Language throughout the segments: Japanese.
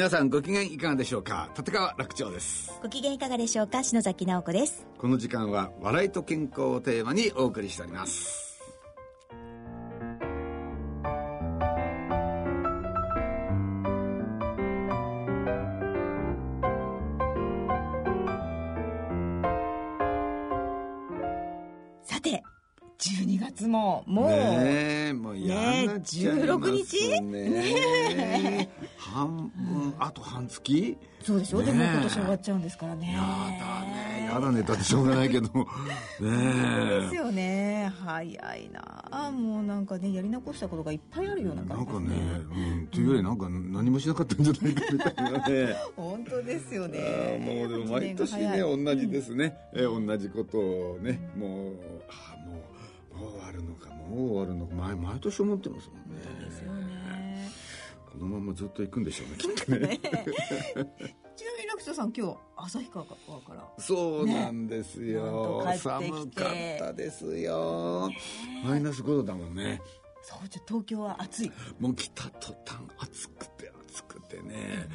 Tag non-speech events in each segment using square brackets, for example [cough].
皆さんご機嫌いかがでしょうか？立川楽長です。ご機嫌いかがでしょうか？篠崎直子です。この時間は笑いと健康をテーマにお送りしております12月ももう、ねえもう嫌になっちゃいますね。16日？ねえ。半分、あと半月？そうでしょ、ねえ。でも今年終わっちゃうんですからね。やだね。やだねだってしょうがないけど。[laughs] ねですよね。早いな。もうなんかねやり残したことがいっぱいあるようななんか感じですね、うん、というよりなんか何もしなかったんじゃないかみたいなね。[laughs] 本当ですよね。もうでも毎年ね同じですね、えー同じことをねもううもう終わるのかもう終わるのか。毎毎年思ってますもんね。ですよね。このままずっと行くんでしょうね [laughs] きっとね。ちなみに楽人さん今日旭川から。そうなんですよ、ね寒かったですよ。マイナス5度だもんね。そうじゃ東京は暑い。もう来た途端暑くて暑くてね、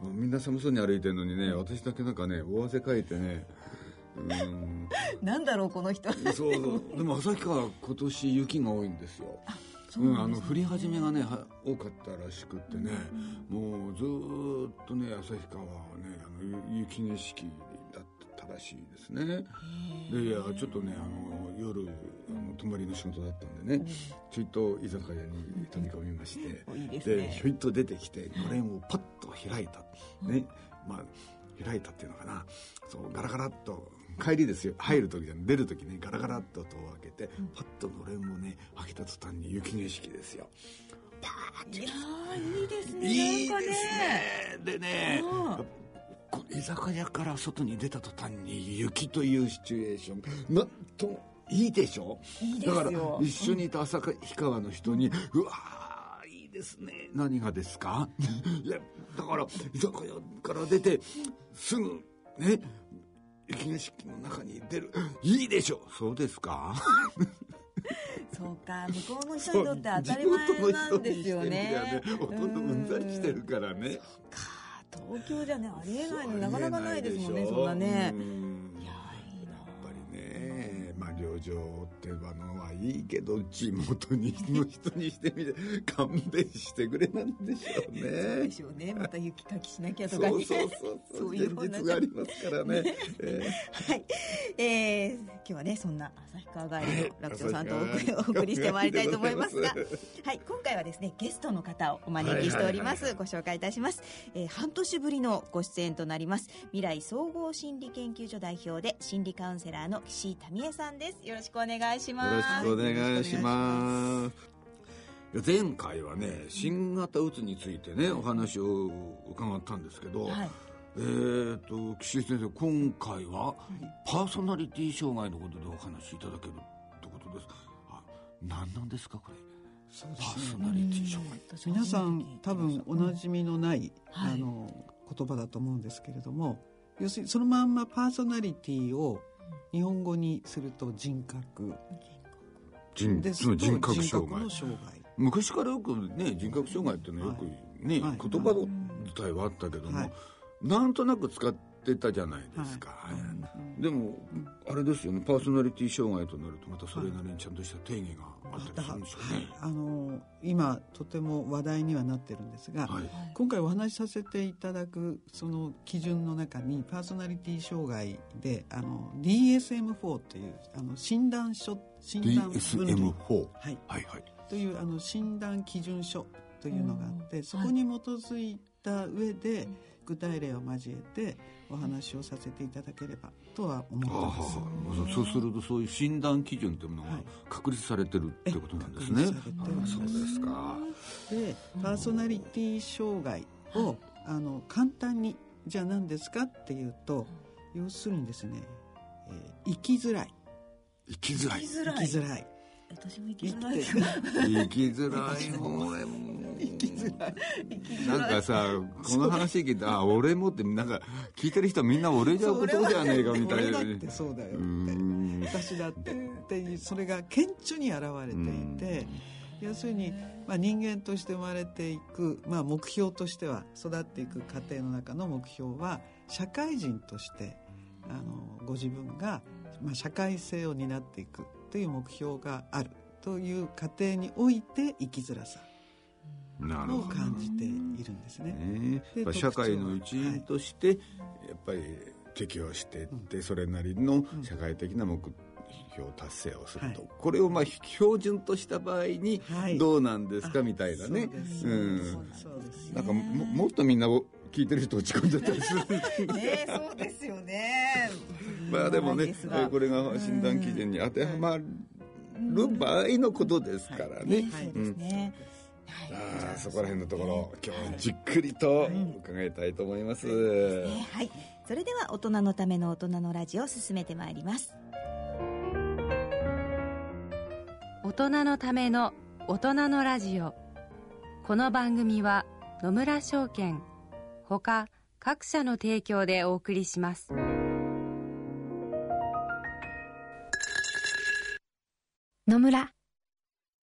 もうみんな寒そうに歩いてるのにね私だけなんかね大汗かいてねうんなんだろうこの人。そうそう。でも旭川今年雪が多いんですよ。うん、あの降り始めがねは多かったらしくってね、もうずーっとね旭川はねあのゆ雪景色だったらしいですね。でいやちょっとねあの夜あの泊まりの仕事だったんでね、ちょいと居酒屋に飛び込みましてでひょいっと出てきてのれんをパッと開いた、ね。まあ開いたっていうのかな。そうガラガラっと帰りですよ。入る時じゃ出る時ね。ガラガラっと戸を開けてパッとのれんをね開けた途端に雪景色ですよ。パーッていいいですね。いいですね。でね居酒屋から外に出た途端に雪というシチュエーション。なんともいいでしょ？いいですよ。だから一緒にいた旭川の人に、うわーいいですね。何がですか？[laughs] いやだから居酒屋から出てすぐね雪景色の中に出る。いいでしょそうですか？[laughs] そうか。向こうの人にとって当たり前なんですよね。ねほとんどうんざりしてるからね。か。東京じゃねありえないの。なかなかないですもんね。そんなね。う。ん情っていうのはいいけど地元にの人にしてみて [laughs] 勘弁してくれなんでしょうそうねでしょうね。また雪かきしなきゃとかね。そうそうそうそう。いう現実がありますからね。えはい。えー、今日はね、そんな旭川帰りの楽長さんとお送りしてまいりたいと思いますが、はい、今回はですね、ゲストの方をお招きしております。はいはいはい。はいご紹介いたします。えー半年ぶりのご出演となります、未来総合心理研究所代表で心理カウンセラーの岸井民恵さんです。よろしくお願いします。ろしくお願いします。前回はね新型うつについてねお話を伺ったんですけど、はい。えー、と岸井先生今回はパーソナリティ障害のことでお話しいただけるってことです。あ何なんですかこれ。パーソナリティ障害。皆さん。多分おなじみのない、はい。あの言葉だと思うんですけれども要するにそのまんまパーソナリティを日本語にすると人格。人人格障害。の障害。昔からよくね人格障害っていうのはよくね、はい。言葉自体はあったけども、はい。なんとなく使ってたじゃないですか、はい。でもあれですよね。パーソナリティ障害となるとまたそれなりにちゃんとした定義があったりするんでしょうね、あの今とても話題にはなってるんですが、はい。今回お話しさせていただくその基準の中にパーソナリティ障害であの DSM-4 というあの診断書診断分類 DSM-4 はい。はいはい。というあの診断基準書というのがあって、そこに基づいた上で具体例を交えてお話をさせていただければとは思ってます。そうするとそういう診断基準というものがはい。確立されてるってことなんですね。確立されております。あそうですか。でパーソナリティ障害を、あの簡単にじゃあ何ですかっていうと要するにですね、えー生きづらい。生きづらい。生きづらい。生きづらい。私も生きづらい生きづらい。俺も生きづらい。なんかさこの話聞いてあ俺もってなんか聞いてる人みんな俺じゃことじゃねえかみたいな。俺だってそうだようーん。私だってっていうそれが顕著に現れていて要するに、まあ、人間として生まれていく、まあ、目標としては育っていく過程の中の目標は社会人としてあのご自分が、まあ、社会性を担っていくという目標があるという過程において生きづらさを感じているんですね。ね。社会の一員としてやっぱり適応していって、それなりの社会的な目標達成をすると、はい。これをまあ標準とした場合にはい。どうなんですかみたいなね、そうん。なんかももっとみんな聞いてる人落ち込んじゃったりする。ねそうですよね。[laughs] まあでもね、これが診断基準に当てはまる場合のことですからね。ねそうですね、ああそこら辺のところ今日じっくりと伺いたいと思います。ね。はい。それでは大人のための大人のラジオを進めてまいります。大人のための大人のラジオ。この番組は野村証券ほか各社の提供でお送りします。野村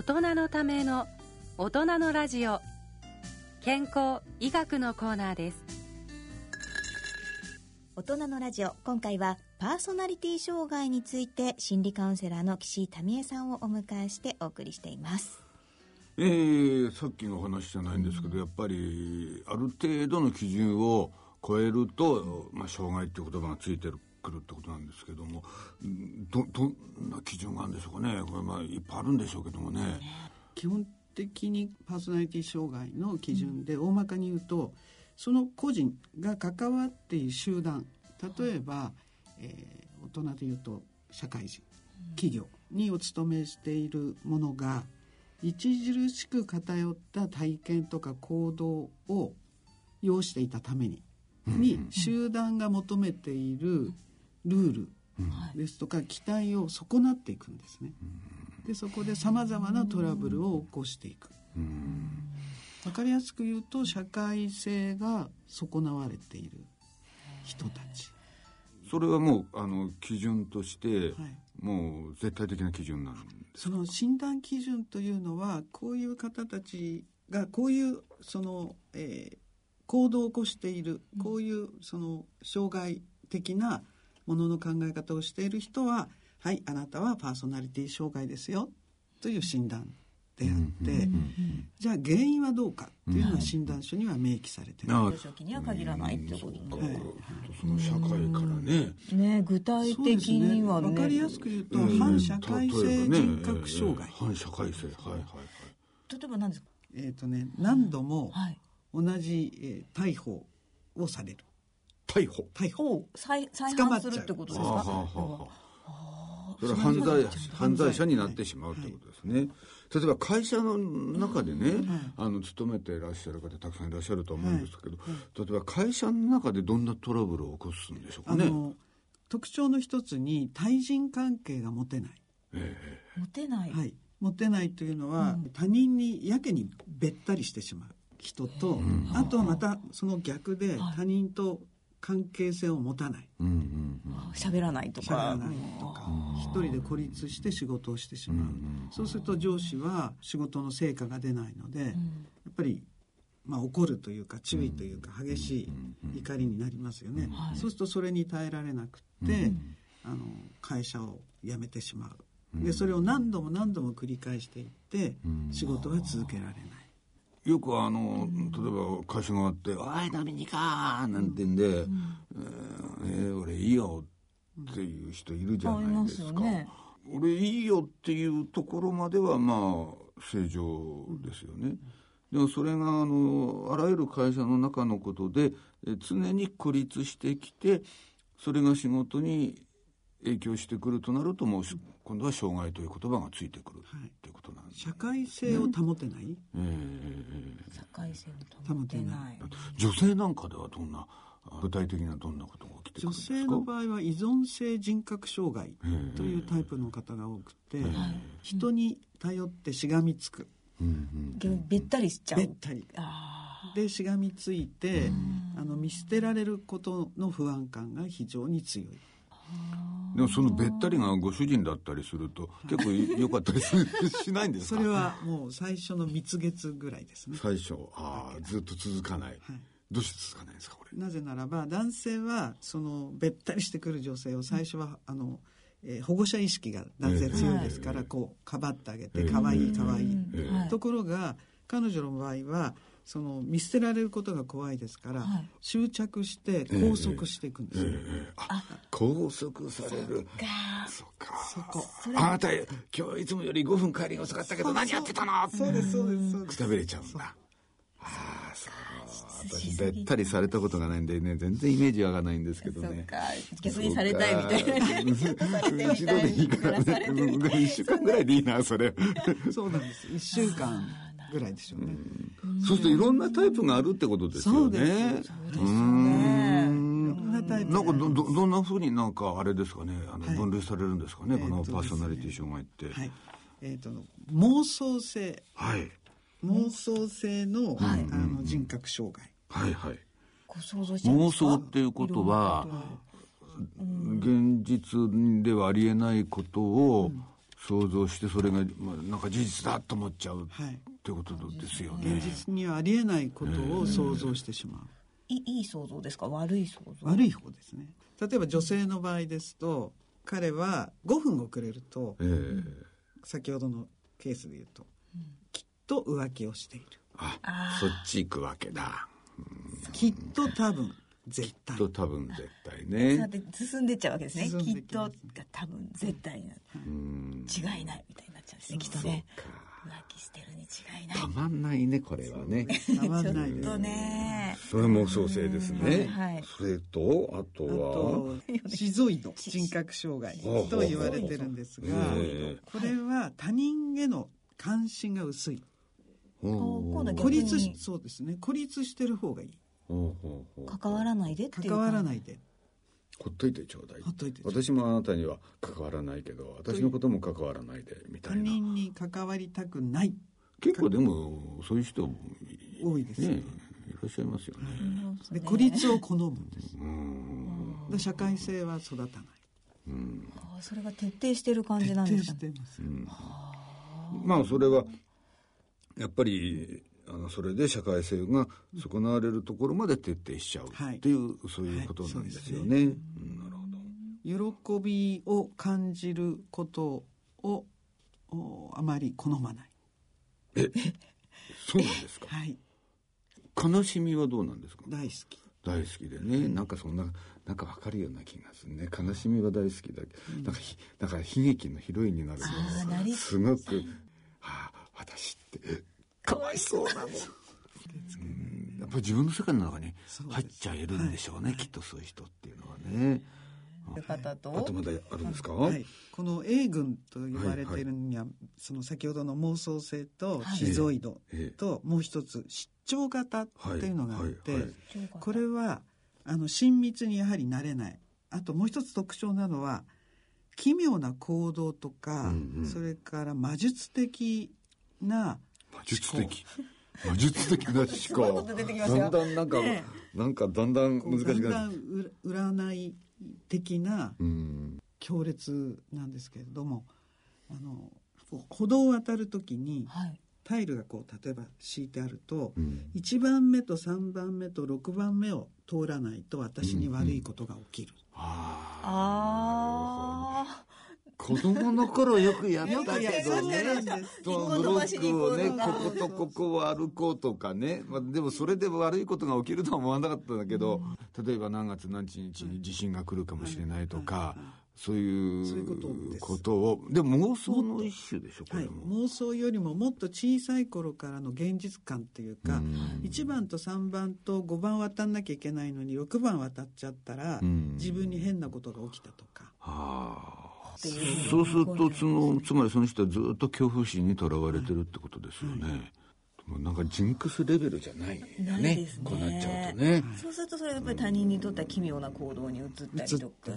大人のための大人のラジオ。健康医学のコーナーです。大人のラジオ。今回はパーソナリティ障害について心理カウンセラーの岸井民恵さんをお迎えしてお送りしています。えーさっきの話じゃないんですけどやっぱりある程度の基準を超えると、まあ、障害っていう言葉がついてくるってことなんですけどもうんどどんな基準があるんでしょうかね。これまあいっぱいあるんでしょうけどもね。基本的にパーソナリティ障害の基準で大まかに言うとその個人が関わっている集団例えば、えー大人で言うと社会人企業にお勤めしているものが著しく偏った体験とか行動を要していたためにに集団が求めているルールですとか期待を損なっていくんですね。でそこでさまざまなトラブルを起こしていく。わかりやすく言うと社会性が損なわれている人たち。それはもうあの基準として、はいもう絶対的な基準なんですその診断基準というのはこういう方たちがこういうその、えー行動を起こしているこういうその障害的なものの考え方をしている人ははいあなたはパーソナリティ障害ですよという診断であって、じゃあ原因はどうかっていうのは診断書には明記されてる、あ初期には限らないってことそうかねその社会からね、ね具体的にはね。わかりやすく言うと、うん。反社会性人格障害、えー反社会性はいはい。はい例えば何ですか？えっ、とね何度もはい。同じ、えー逮捕をされる逮捕。逮捕お再再犯するってことですか？はあはあはあはあそれは犯罪犯罪者になってしまうということですね、例えば会社の中でね、あの勤めていらっしゃる方たくさんいらっしゃると思うんですけど、例えば会社の中でどんなトラブルを起こすんでしょうかね？あの特徴の一つに対人関係が持てない、モテない、はい、持てないというのは、他人にやけにべったりしてしまう人と、あとはまたその逆で他人と関係性を持たない。うんうんうん。喋らないとしゃべからないとか。一人で孤立して仕事をしてしまう、そうすると上司は仕事の成果が出ないので、やっぱり、まあ、怒るというか注意というか激しい怒りになりますよね、そうするとそれに耐えられなくって、あの会社を辞めてしまう。でそれを何度も何度も繰り返していって仕事は続けられない。よくあの例えば会社があって「おい飲みに行か!」なんてんで「えーえー俺いいよ」っていう人いるじゃないですか。ね俺いいよっていうところまではまあ正常ですよね。でもそれがあのあらゆる会社の中のことでえ常に孤立してきてそれが仕事に影響してくるとなるともうし今度は障害という言葉がついてくるっていうことなんですね。社会性を保てない、社会性を保てない。女性なんかではどんな具体的にはどんなことが起きてくるん女ですか？性の場合は依存性人格障害というタイプの方が多くて人に頼ってしがみつく。べったりしちゃう。べったり。でしがみついてあの見捨てられることの不安感が非常に強いでもそのべったりがご主人だったりすると結構良かったりすしないんですか？それはもう最初の蜜月ぐらいですね。最初。ああずっと続かない、はい。どうして続かないんですかこれ？なぜならば男性はそのべったりしてくる女性を最初はあの、えー保護者意識が男性強いですから、こうかばってあげて可愛い可愛い。ところが彼女の場合はその見捨てられることが怖いですから、執着して拘束していくんですよ、あ拘束される。そっか。あなた今日いつもより5分帰りが遅かったけど何やってたの？そうですそうですそうです。くたびれちゃうんだ。ああそう。私べったりされたことがないんでね全然イメージわかんないんですけどね。逆にされたいみたいな。[laughs] な。一度でいいからね。[laughs] うん一週間ぐらいでいいなそれ。そうなんです。1週間ぐらいでしょうね、そうするといろんなタイプがあるってことですよね。そうですうーん。いろんなタイプなんかどどどんなふうになんかあれですかね。あの、はい。分類されるんですかね、このパーソナリティ障害って。はい。えー、と妄想性。はい。妄想性の,、あの人格障害。はいはい。妄想っていうことは現実ではありえないことを想像してそれが、まあ、なんか事実だと思っちゃうはい。ってことですよ現ね。実にはありえないことを想像してしまう、いいい想像ですか？悪い想像？悪い方ですね。例えば女性の場合ですと彼は5分遅れるとええ。先ほどのケースで言うと、きっと浮気をしている。あそっち行くわけだ。きっと多分絶対。と多分絶対ね。進んでっちゃうわけですね。きっと多分絶対なうん。違いないみたいになっちゃうんですねきっとね。浮気してるに違いない。たまんないねこれはね。たまんないですちょっとね。それも創生ですね。はいそれとあとあは？とシゾイド人格障害と言われてるんですがえこれは他人への関心が薄い孤立そうですね孤立してる方がいい関わらないでっていう関わらないいで。ほっといてちょうだい。ほっといてちょうだい。私もあなたには関わらないけど私のことも関わらないでみた他いな。人に関わりたくない。結構でもそういう人多いですね。ねいらっしゃいますよね。で孤立を好むんです。で社会性は育たない。あーそれが徹底してる感じなん徹ですかね底してます。まあそれはやっぱりあのそれで社会性が損なわれるところまで徹底しちゃうはい。っていう、そういうことなんですよね。なるほど。喜びを感じることをおあまり好まない。そうなんですか？[laughs] はい。悲しみはどうなんですか？大好き。大好きでね、なんかそんななんかわかるような気がするね。悲しみは大好きだけど、なんだから悲劇のヒロインになるのすごくああ私ってかわいそうなのうん。やっぱり自分の世界の中に入っちゃえるんでしょうねきっとそういう人っていうのはね、い。う方と？あとまだあるんですか、はい、この A 群と言われているには、その先ほどの妄想性とシゾイドええ。ともう一つ失調型っていうのがあって、はい。はい。これはあの親密にやはりなれない。あともう一つ特徴なのは奇妙な行動とか、うんうん。それから魔術的な魔術的。魔術的な思考と出てきますよ。だんだんなんか、ねなんかだんだん難しくなる。だんだんうら占い的なうん。強烈なんですけれどもあの歩道を渡る時にはい。タイルがこう例えば敷いてあると、うん。1番目と3番目と6番目を通らないと私に悪いことが起きる、ああー子供の頃よくやったけどね。やってたんです。そのブロックをねこことここを歩こうとかね、まあ、でもそれで悪いことが起きるとは思わなかったんだけど、例えば何月何日に地震が来るかもしれないとか、そういうことをでも妄想の一種でしょこはいれも、、妄想よりももっと小さい頃からの現実感っていうか、うん1番と3番と5番渡んなきゃいけないのに6番渡っちゃったら、うん自分に変なことが起きたとか、はあっていう。そうするとそのつまりその人はずっと恐怖心にとらわれてるってことですよね、もうなんかジンクスレベルじゃないよね。ないですね。こうなっちゃうとね、そうするとそれがやっぱり他人にとっては奇妙な行動に移ったりとかね。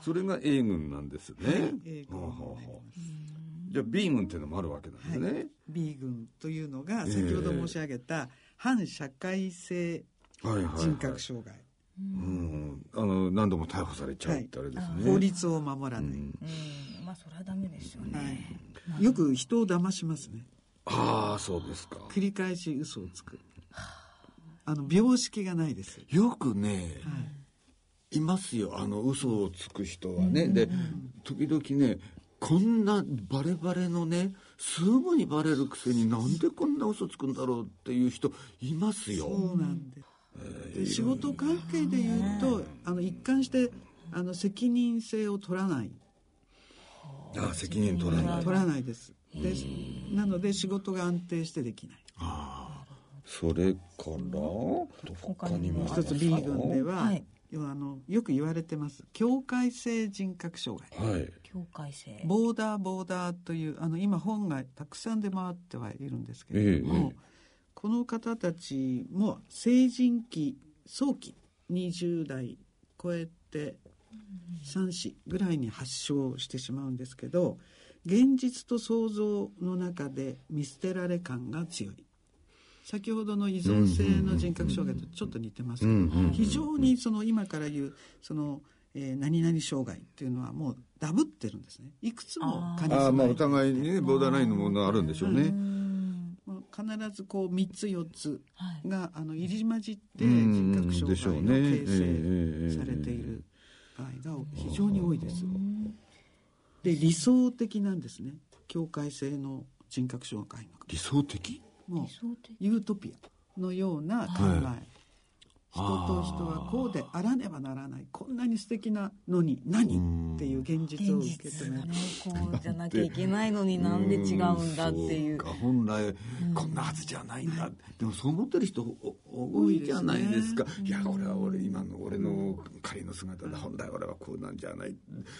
それが A 軍なんですね、A 軍。はあじゃあ B 軍っていうのもあるわけなんですね、B 軍というのが先ほど申し上げた反社会性はいはいはい。人格障害、うん、あの何度も逮捕されちゃうってあれですね、法律を守らない、うん。まあそれはダメですよね、はい、よく人を騙しますね。ああそうですか。繰り返し嘘をつく。あの病識がないです。よくね、い、ますよ。あの嘘をつく人はね、で時々ねこんなバレバレのねすぐにバレるくせになんでこんな嘘つくんだろうっていう人いますよ。そうなんです、で仕事関係で言うとあの一貫してあの責任性を取らない。ああ責任取らない。取らないです。でなので仕事が安定してできない。それから他にも一つ B 軍では、はい。要はあのよく言われてます。境界性人格障害。はい。境界性。ボーダーボーダーというあの今本がたくさん出回ってはいるんですけれども、ええこの方たちも成人期早期20代超えて3子ぐらいに発症してしまうんですけど現実と想像の中で見捨てられ感が強い。先ほどの依存性の人格障害とちょっと似てますけど、非常にその今から言うその、えー何々障害っていうのはもうダブってるんですね。いくつも兼ねああまあお互いにねボーダーラインのものがあるんでしょうね、まあ必ずこう3つ4つはい。があの入り混じってうん人格障害ね。の形成されている場合が非常に多いです。で理想的なんですね。境界性の人格障害の理想的？もう理想的。ユートピアのような考え、はい人と人はこうであらねばならないこんなに素敵なのに何っていう現実を受け止めるこうじゃなきゃいけないのになんで違うんだっていうそうか本来こんなはずじゃないんだ、でもそう思ってる人多いじゃないですかいや俺は俺今の俺の仮の姿で本来俺はこうなんじゃない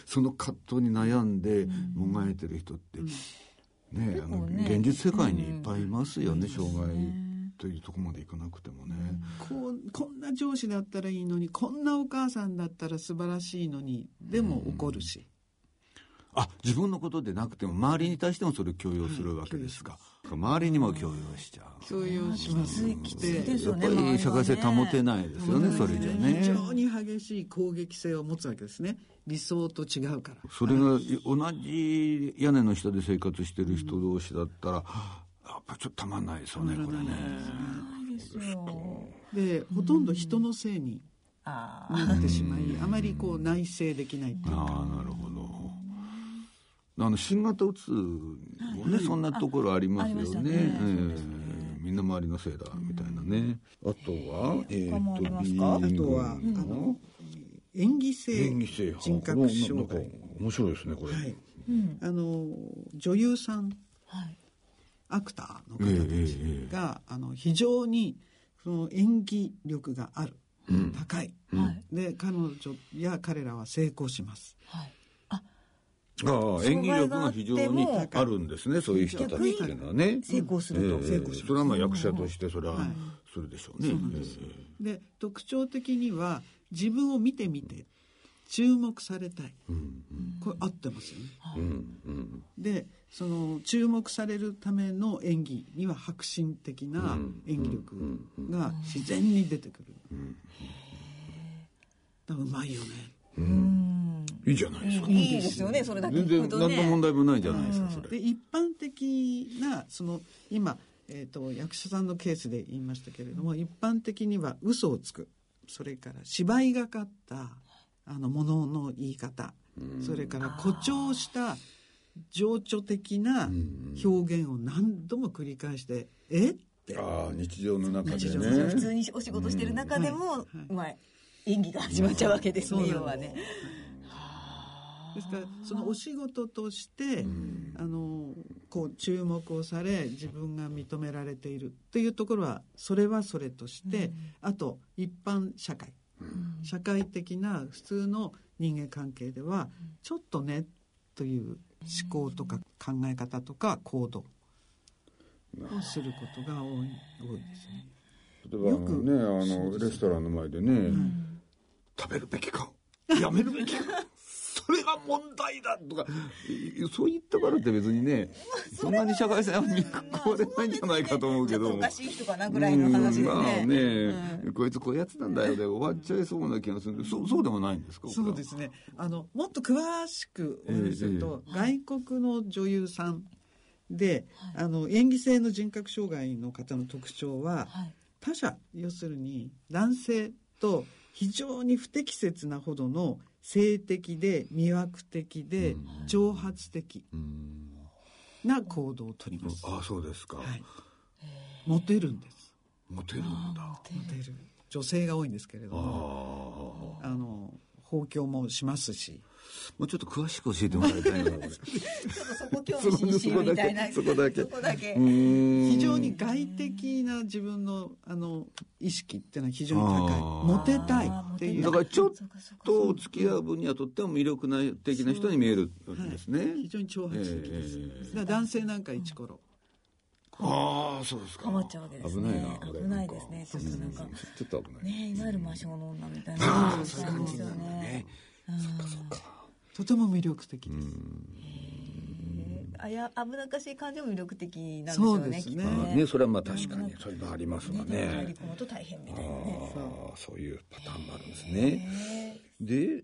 その葛藤に悩んでもがいてる人って、ねあの現実世界にいっぱいいますよね、障害というところまでいかなくてもね、こうこんな上司だったらいいのにこんなお母さんだったら素晴らしいのにでも怒るし、あ自分のことでなくても周りに対してもそれを強要するわけですか、周りにも強要しちゃう。共有しますきついですよやっぱね。り社会性保てないですよねそれじゃね。非常に激しい攻撃性を持つわけですね。理想と違うから。それが同じ屋根の下で生活してる人同士だったら、やっぱちょっとたまんないですよねこれね。ですよ。でほとんど人のせいにあなってしまいあまりこう内省できないっていうか。ああなるほど。あの新型うつもね、そんなところありますよね。みんな周りのせいだみたいなね、あとはえー、ますか？とあとは、あの演技性人格障害。面白いですねこれ、はい。あの女優さん。はいアクターの方たちが、あの非常にその演技力がある、高い、はい。で彼女や彼らは成功します。はい。ああ演技力が非常にあるんですねそういう人たちっていうのはね。成功すると。ええ成功します。それはまあ役者としてそれははい。するでしょうね、で特徴的には自分を見てみて注目されたい。うんこれ合ってますよね。うんうん。でその注目されるための演技には迫真的な演技力が自然に出てくる、だからうまいよね。うん。いいじゃないですか。いいですよねそれだけ全然聞くとね。何の問題もないじゃないですかそれ。で一般的なその今、えー、と役者さんのケースで言いましたけれども一般的には嘘をつく。それから芝居がかったあのものの言い方。それから誇張した情緒的な表現を何度も繰り返して「え？っ?」て。ああ日常の中でね。普通にお仕事してる中でも、はい。まあ演技が始まっちゃうわけですね、要はね。ですからそのお仕事として、あのこう注目をされ自分が認められているというところはそれはそれとして、あと一般社会、社会的な普通の人間関係ではちょっとねという思考とか考え方とか行動をすることが多い多いですね。例えばねあのレストランの前でね、食べるべきか [laughs] やめるべきかそれが問題だとかいそういったからって別にねそんなに社会性は見込まれないんじゃないかと思うけどもちょっとおかしい人かなぐらいの話でうんまあね。ね、こいつこうやつなんだよで終わっちゃいそうな気がするんでそうそうでもないんですかそうですねあのもっと詳しくお話しすると、外国の女優さんで、あの演技性の人格障害の方の特徴は、はい他者要するに男性と非常に不適切なほどの性的で魅惑的で挑発的うん。な行動をとります、ああそうですか、はい、モテるんです。モテるんだ。モテる。女性が多いんですけれどもああの放狂もしますし。もうちょっと詳しく教えてもらいたいな [laughs] そこ興味津々みたいな。そこだけ。そこだけ。非常に外的な自分のあの意識っていうのは非常に高い。モテたいっていう。だからちょっとお付き合う分にはとっても魅力な的な人に見えるんですね、非常に挑発的です、ええ。だから男性なんか一頃ああそうですか。ハマっちゃうわけですね。危ないなこれ危ないですね。ちょっとなんか。うん。ちょっと危ない、ねいわゆる魔性の女みたいな。感そういう感じじですよなんだねね。とても魅力的です、あや危なっかしい感じも魅力的なんでしょそううね。ですねねそれはまあ確かにそれもありますわね入りね込むと大変みあたいなね。あそういうパターンもあるんですねで